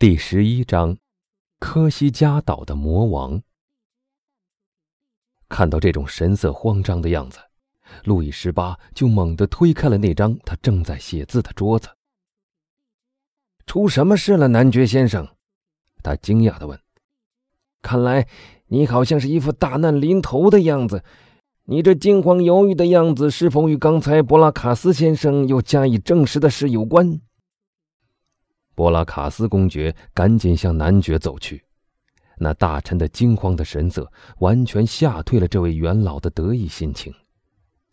第十一章，科西嘉岛的魔王。看到这种神色慌张的样子，路易十八就猛地推开了那张他正在写字的桌子。出什么事了，男爵先生？他惊讶的问。看来你好像是一副大难临头的样子。你这惊慌犹豫的样子，是否与刚才博拉卡斯先生又加以证实的事有关？波拉卡斯公爵赶紧向男爵走去，那大臣的惊慌的神色完全吓退了这位元老的得意心情。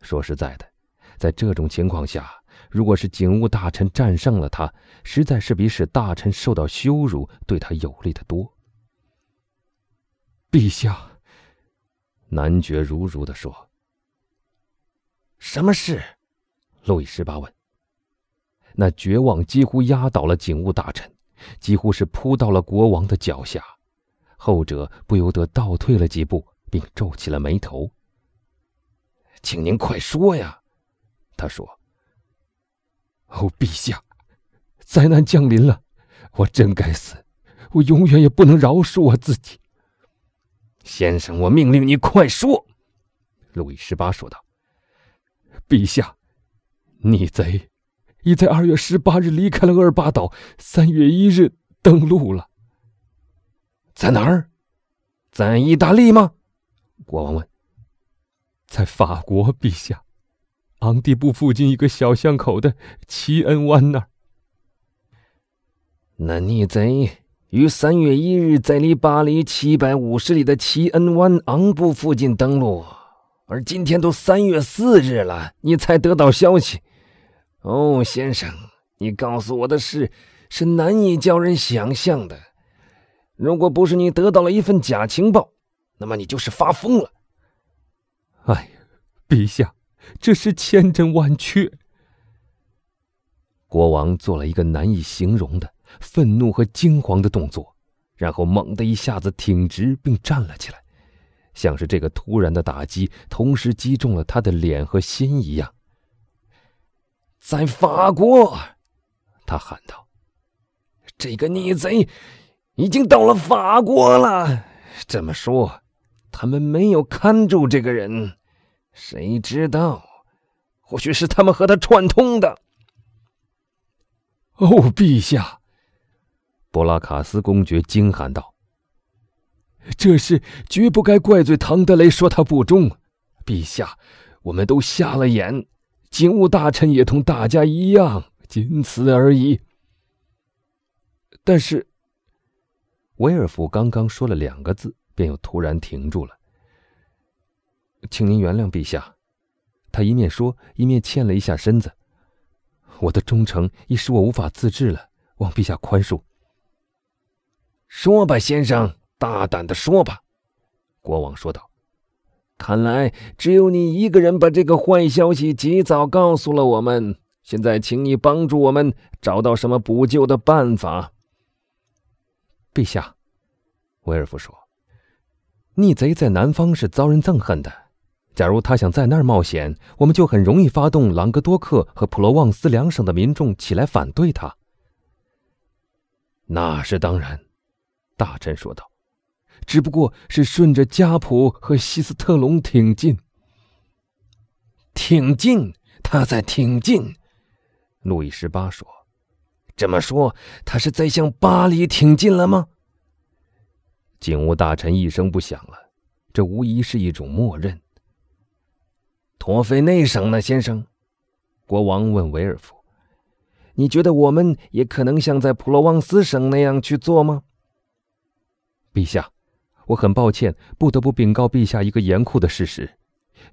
说实在的，在这种情况下，如果是警务大臣战胜了他，实在是比使大臣受到羞辱对他有利的多。陛下，男爵如如的说：“什么事？”路易十八问。那绝望几乎压倒了警务大臣，几乎是扑到了国王的脚下，后者不由得倒退了几步，并皱起了眉头。请您快说呀，他说。哦，陛下，灾难降临了，我真该死，我永远也不能饶恕我自己。先生，我命令你快说。”路易十八说道。“陛下，逆贼。”已在二月十八日离开了厄尔巴岛，三月一日登陆了。在哪儿？在意大利吗？国王问。在法国，陛下，昂蒂布附近一个小巷口的齐恩湾那儿。那逆贼于三月一日在离巴黎七百五十里的齐恩湾昂布附近登陆，而今天都三月四日了，你才得到消息。哦，先生，你告诉我的事是难以叫人想象的。如果不是你得到了一份假情报，那么你就是发疯了。哎，陛下，这是千真万确。国王做了一个难以形容的愤怒和惊慌的动作，然后猛地一下子挺直并站了起来，像是这个突然的打击同时击中了他的脸和心一样。在法国，他喊道：“这个逆贼已经到了法国了。这么说，他们没有看住这个人，谁知道？或许是他们和他串通的。”哦，陛下！布拉卡斯公爵惊喊道：“这事绝不该怪罪唐德雷说他不忠，陛下，我们都瞎了眼。”警务大臣也同大家一样，仅此而已。但是，威尔夫刚刚说了两个字，便又突然停住了。请您原谅陛下，他一面说，一面欠了一下身子。我的忠诚已使我无法自制了，望陛下宽恕。说吧，先生，大胆的说吧。”国王说道。看来只有你一个人把这个坏消息及早告诉了我们。现在，请你帮助我们找到什么补救的办法。陛下，威尔夫说：“逆贼在南方是遭人憎恨的。假如他想在那儿冒险，我们就很容易发动朗格多克和普罗旺斯两省的民众起来反对他。”那是当然，大臣说道。只不过是顺着加普和西斯特隆挺进，挺进，他在挺进。路易十八说：“这么说，他是在向巴黎挺进了吗？”警务大臣一声不响了，这无疑是一种默认。托菲内省呢，先生？国王问维尔夫：“你觉得我们也可能像在普罗旺斯省那样去做吗？”陛下。我很抱歉，不得不禀告陛下一个严酷的事实：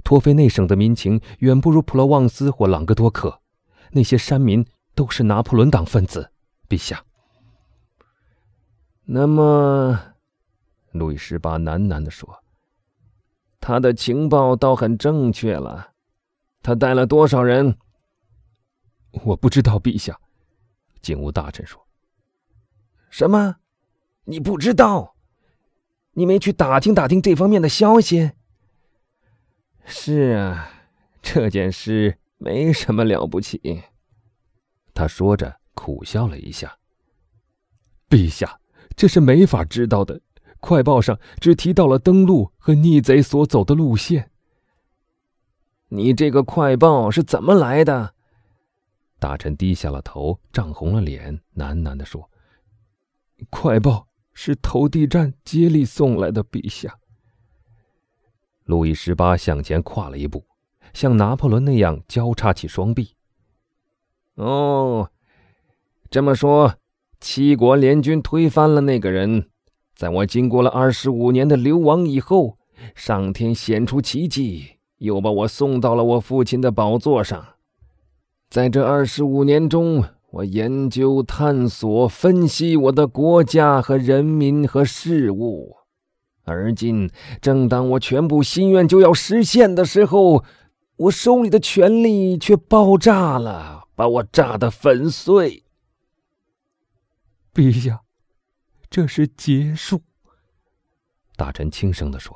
托菲内省的民情远不如普罗旺斯或朗格多克，那些山民都是拿破仑党分子。陛下。那么，路易十八喃喃地说：“他的情报倒很正确了。他带了多少人？”我不知道，陛下。警务大臣说：“什么？你不知道？”你没去打听打听这方面的消息？是啊，这件事没什么了不起。他说着苦笑了一下。陛下，这是没法知道的。快报上只提到了登陆和逆贼所走的路线。你这个快报是怎么来的？大臣低下了头，涨红了脸，喃喃地说：“快报是投递站接力送来的，陛下。”路易十八向前跨了一步，像拿破仑那样交叉起双臂。哦，这么说，七国联军推翻了那个人，在我经过了二十五年的流亡以后，上天显出奇迹，又把我送到了我父亲的宝座上。在这二十五年中，我研究、探索、分析我的国家和人民和事物。而今，正当我全部心愿就要实现的时候，我手里的权力却爆炸了，把我炸得粉碎。陛下，这是结束。大臣轻声的说：“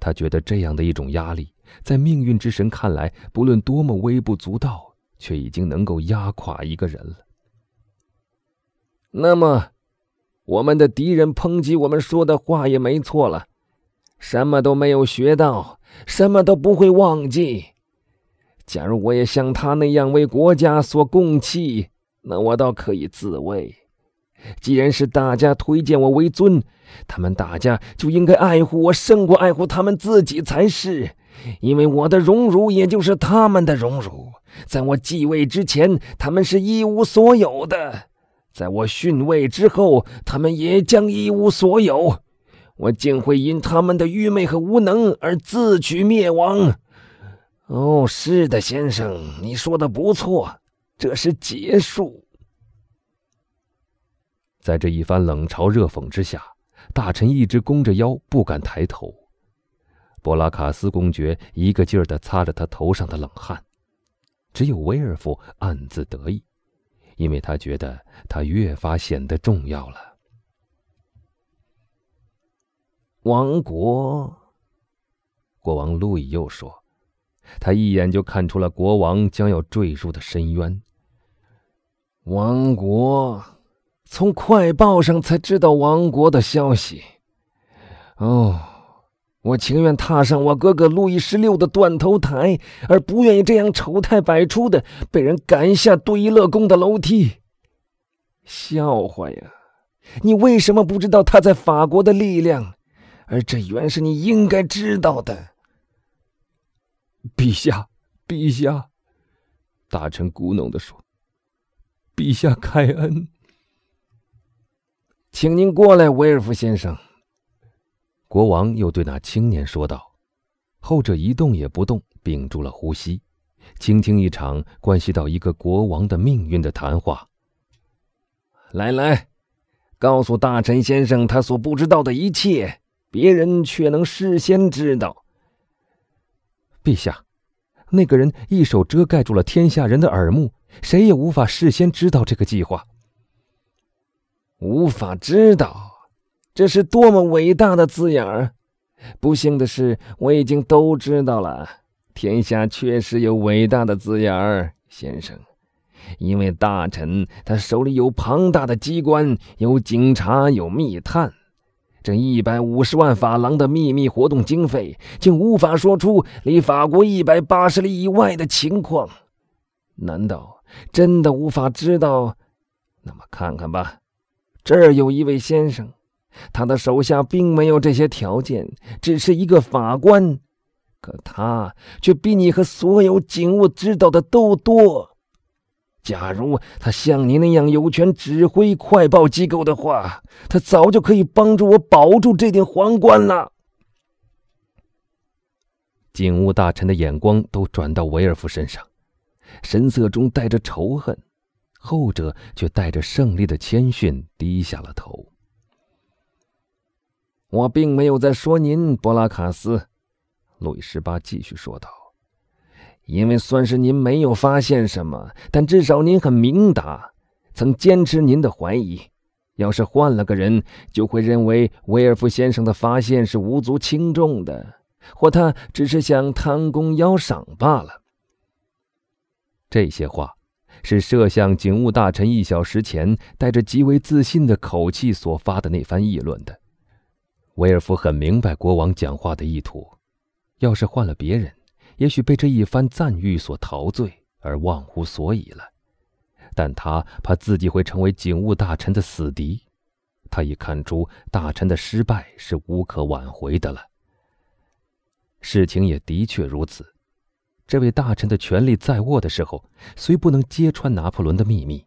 他觉得这样的一种压力，在命运之神看来，不论多么微不足道，却已经能够压垮一个人了。”那么。我们的敌人抨击我们说的话也没错了，什么都没有学到，什么都不会忘记。假如我也像他那样为国家所供弃，那我倒可以自卫。既然是大家推荐我为尊，他们大家就应该爱护我胜过爱护他们自己才是，因为我的荣辱也就是他们的荣辱。在我继位之前，他们是一无所有的。在我逊位之后，他们也将一无所有。我竟会因他们的愚昧和无能而自取灭亡。哦，是的，先生，你说的不错，这是结束。在这一番冷嘲热讽之下，大臣一直弓着腰，不敢抬头。博拉卡斯公爵一个劲儿地擦着他头上的冷汗，只有威尔夫暗自得意。因为他觉得他越发显得重要了。王国，国王路易又说，他一眼就看出了国王将要坠入的深渊。王国，从快报上才知道王国的消息。哦。我情愿踏上我哥哥路易十六的断头台，而不愿意这样丑态百出的被人赶下杜伊勒宫的楼梯。笑话呀！你为什么不知道他在法国的力量？而这原是你应该知道的。陛下，陛下，大臣咕哝的说：“陛下开恩，请您过来，威尔夫先生。”国王又对那青年说道：“后者一动也不动，屏住了呼吸，倾听一场关系到一个国王的命运的谈话。来来，告诉大臣先生他所不知道的一切，别人却能事先知道。陛下，那个人一手遮盖住了天下人的耳目，谁也无法事先知道这个计划。无法知道。”这是多么伟大的字眼儿！不幸的是，我已经都知道了。天下确实有伟大的字眼儿，先生，因为大臣他手里有庞大的机关，有警察，有密探。这一百五十万法郎的秘密活动经费，竟无法说出离法国一百八十里以外的情况。难道真的无法知道？那么看看吧，这儿有一位先生。他的手下并没有这些条件，只是一个法官，可他却比你和所有警务知道的都多。假如他像你那样有权指挥快报机构的话，他早就可以帮助我保住这顶皇冠了。警务大臣的眼光都转到维尔夫身上，神色中带着仇恨，后者却带着胜利的谦逊，低下了头。我并没有在说您，博拉卡斯，路易十八继续说道。因为算是您没有发现什么，但至少您很明达，曾坚持您的怀疑。要是换了个人，就会认为威尔夫先生的发现是无足轻重的，或他只是想贪功邀赏罢了。这些话，是摄像警务大臣一小时前带着极为自信的口气所发的那番议论的。威尔夫很明白国王讲话的意图，要是换了别人，也许被这一番赞誉所陶醉而忘乎所以了。但他怕自己会成为警务大臣的死敌，他已看出大臣的失败是无可挽回的了。事情也的确如此。这位大臣的权力在握的时候，虽不能揭穿拿破仑的秘密，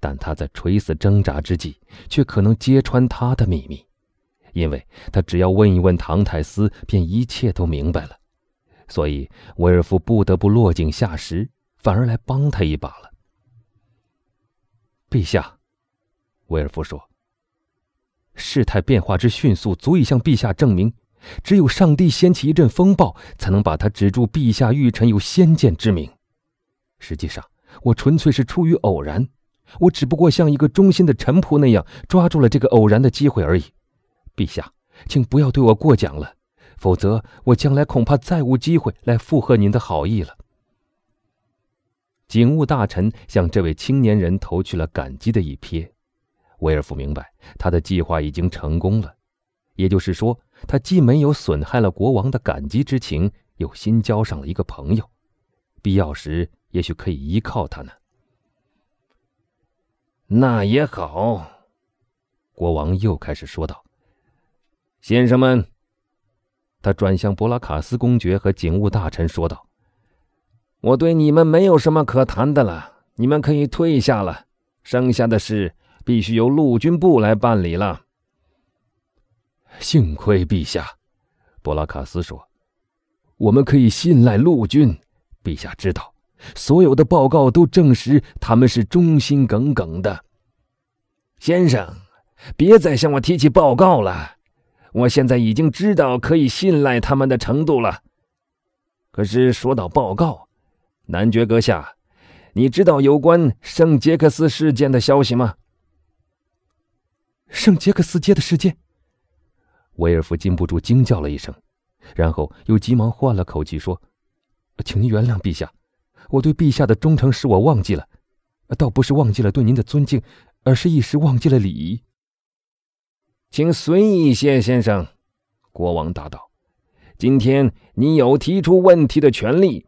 但他在垂死挣扎之际，却可能揭穿他的秘密，因为他只要问一问唐泰斯，便一切都明白了。所以威尔夫不得不落井下石，反而来帮他一把了。陛下，威尔夫说：“事态变化之迅速，足以向陛下证明。”只有上帝掀起一阵风暴，才能把他指住陛下御臣有先见之明。实际上，我纯粹是出于偶然，我只不过像一个忠心的臣仆那样抓住了这个偶然的机会而已。陛下，请不要对我过奖了，否则我将来恐怕再无机会来附和您的好意了。警务大臣向这位青年人投去了感激的一瞥。威尔夫明白，他的计划已经成功了。也就是说，他既没有损害了国王的感激之情，又新交上了一个朋友，必要时也许可以依靠他呢。那也好，国王又开始说道：“先生们。”他转向博拉卡斯公爵和警务大臣说道：“我对你们没有什么可谈的了，你们可以退下了。剩下的事必须由陆军部来办理了。”幸亏陛下，博拉卡斯说：“我们可以信赖陆军。陛下知道，所有的报告都证实他们是忠心耿耿的。”先生，别再向我提起报告了。我现在已经知道可以信赖他们的程度了。可是说到报告，男爵阁下，你知道有关圣杰克斯事件的消息吗？圣杰克斯街的事件。威尔夫禁不住惊叫了一声，然后又急忙换了口气说：“请您原谅陛下，我对陛下的忠诚使我忘记了，倒不是忘记了对您的尊敬，而是一时忘记了礼仪。”请随意谢，先生。”国王答道，“今天你有提出问题的权利，